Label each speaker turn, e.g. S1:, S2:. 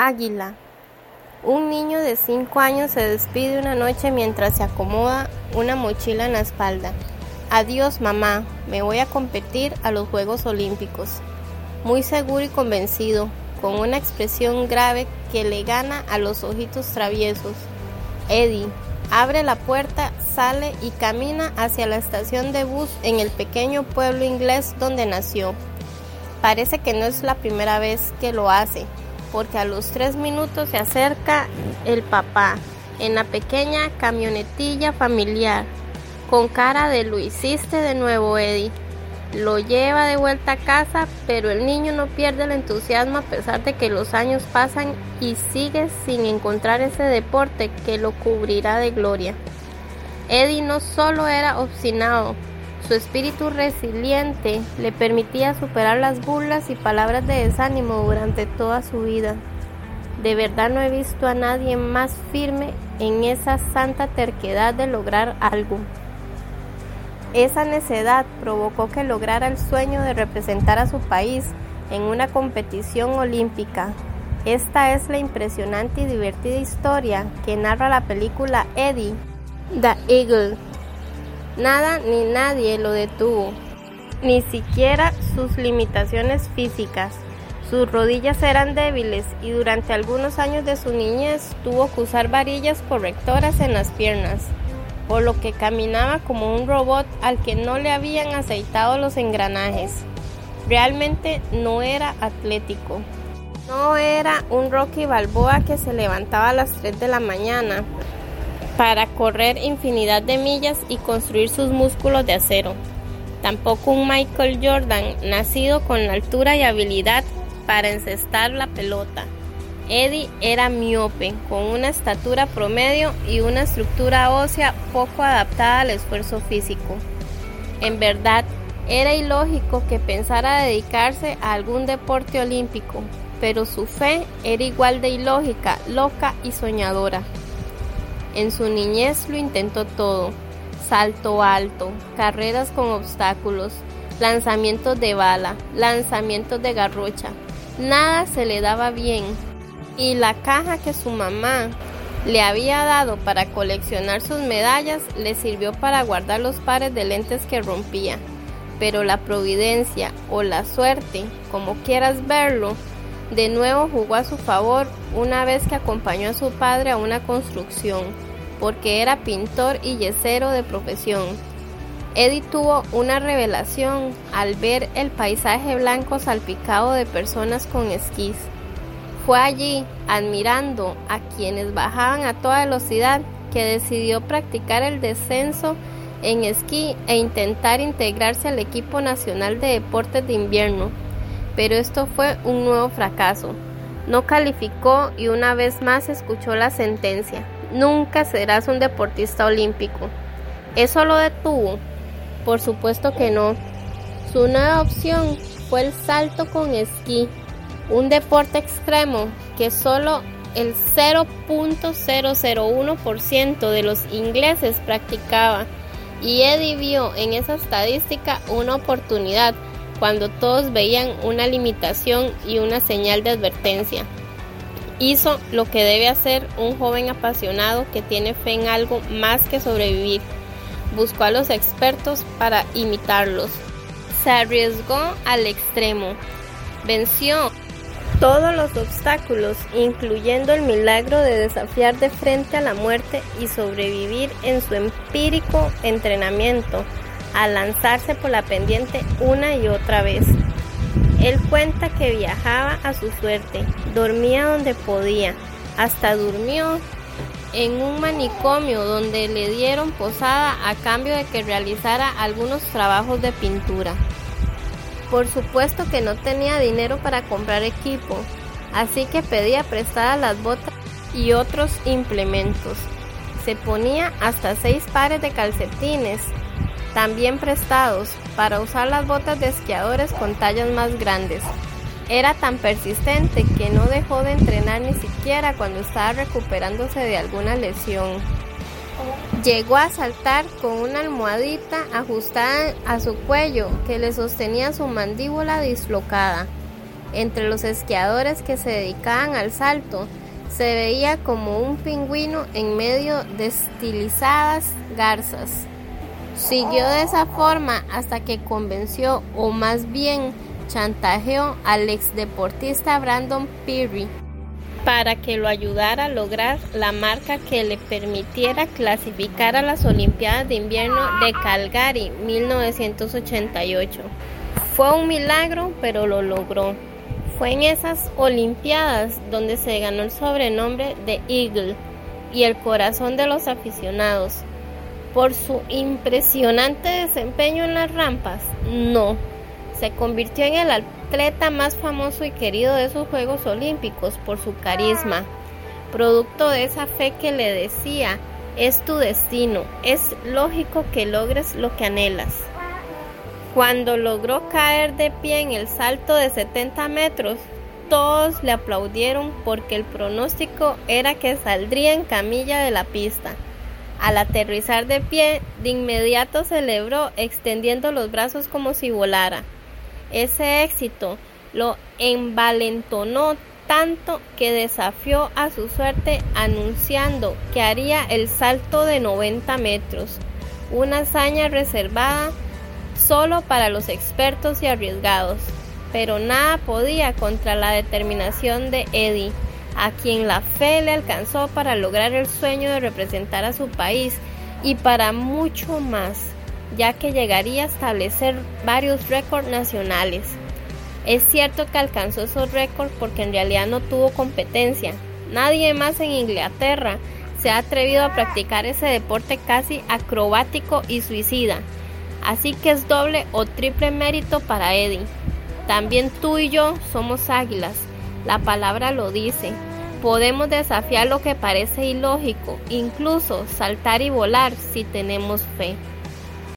S1: Águila. Un niño de 5 años se despide una noche mientras se acomoda una mochila en la espalda. Adiós mamá, me voy a competir a los Juegos Olímpicos. Muy seguro y convencido, con una expresión grave que le gana a los ojitos traviesos. Eddie abre la puerta, sale y camina hacia la estación de bus en el pequeño pueblo inglés donde nació. Parece que no es la primera vez que lo hace, porque a los tres minutos se acerca el papá en la pequeña camionetilla familiar, con cara de lo hiciste de nuevo, Eddie. Lo lleva de vuelta a casa, pero el niño no pierde el entusiasmo a pesar de que los años pasan y sigue sin encontrar ese deporte que lo cubrirá de gloria. Eddie no solo era obstinado, su espíritu resiliente le permitía superar las burlas y palabras de desánimo durante toda su vida. De verdad no he visto a nadie más firme en esa santa terquedad de lograr algo. Esa necedad provocó que lograra el sueño de representar a su país en una competición olímpica. Esta es la impresionante y divertida historia que narra la película Eddie, The Eagle, Nada ni nadie lo detuvo, ni siquiera sus limitaciones físicas. Sus rodillas eran débiles y durante algunos años de su niñez tuvo que usar varillas correctoras en las piernas, por lo que caminaba como un robot al que no le habían aceitado los engranajes. Realmente no era atlético. No era un Rocky Balboa que se levantaba a las 3 de la mañana para correr infinidad de millas y construir sus músculos de acero. Tampoco un Michael Jordan nacido con la altura y habilidad para encestar la pelota. Eddie era miope, con una estatura promedio y una estructura ósea poco adaptada al esfuerzo físico. En verdad, era ilógico que pensara dedicarse a algún deporte olímpico, pero su fe era igual de ilógica, loca y soñadora. En su niñez lo intentó todo, salto alto, carreras con obstáculos, lanzamientos de bala, lanzamientos de garrocha. Nada se le daba bien. Y la caja que su mamá le había dado para coleccionar sus medallas le sirvió para guardar los pares de lentes que rompía. Pero la providencia o la suerte, como quieras verlo, de nuevo jugó a su favor una vez que acompañó a su padre a una construcción, porque era pintor y yesero de profesión. Eddie tuvo una revelación al ver el paisaje blanco salpicado de personas con esquís. Fue allí, admirando a quienes bajaban a toda velocidad, que decidió practicar el descenso en esquí e intentar integrarse al equipo nacional de deportes de invierno. Pero esto fue un nuevo fracaso. No calificó y una vez más escuchó la sentencia. Nunca serás un deportista olímpico. ¿Eso lo detuvo? Por supuesto que no. Su nueva opción fue el salto con esquí, un deporte extremo que solo el 0.001% de los ingleses practicaba. Y Eddie vio en esa estadística una oportunidad cuando todos veían una limitación y una señal de advertencia. Hizo lo que debe hacer un joven apasionado que tiene fe en algo más que sobrevivir. Buscó a los expertos para imitarlos. Se arriesgó al extremo. Venció todos los obstáculos, incluyendo el milagro de desafiar de frente a la muerte y sobrevivir en su empírico entrenamiento al lanzarse por la pendiente una y otra vez. Él cuenta que viajaba a su suerte, dormía donde podía, hasta durmió en un manicomio donde le dieron posada a cambio de que realizara algunos trabajos de pintura. Por supuesto que no tenía dinero para comprar equipo, así que pedía prestadas las botas y otros implementos. Se ponía hasta seis pares de calcetines también prestados, para usar las botas de esquiadores con tallas más grandes. Era tan persistente que no dejó de entrenar ni siquiera cuando estaba recuperándose de alguna lesión. Llegó a saltar con una almohadita ajustada a su cuello que le sostenía su mandíbula dislocada. entre los esquiadores que se dedicaban al salto, se veía como un pingüino en medio de estilizadas garzas. Siguió de esa forma hasta que convenció, o más bien chantajeó al ex deportista Brandon Peary para que lo ayudara a lograr la marca que le permitiera clasificar a las Olimpiadas de Invierno de Calgary 1988. Fue un milagro, pero lo logró. Fue en esas Olimpiadas donde se ganó el sobrenombre de Eagle y el corazón de los aficionados. Por su impresionante desempeño en las rampas, no. Se convirtió en el atleta más famoso y querido de esos Juegos Olímpicos por su carisma, producto de esa fe que le decía, es tu destino, es lógico que logres lo que anhelas. Cuando logró caer de pie en el salto de 70 metros, todos le aplaudieron porque el pronóstico era que saldría en camilla de la pista. Al aterrizar de pie, de inmediato celebró extendiendo los brazos como si volara. Ese éxito lo envalentonó tanto que desafió a su suerte anunciando que haría el salto de 90 metros, una hazaña reservada solo para los expertos y arriesgados, pero nada podía contra la determinación de Eddie, a quien la fe le alcanzó para lograr el sueño de representar a su país y para mucho más, ya que llegaría a establecer varios récords nacionales. Es cierto que alcanzó esos récords porque en realidad no tuvo competencia. Nadie más en Inglaterra se ha atrevido a practicar ese deporte casi acrobático y suicida. Así que es doble o triple mérito para Eddie. También tú y yo somos águilas. La palabra lo dice. Podemos desafiar lo que parece ilógico, incluso saltar y volar si tenemos fe.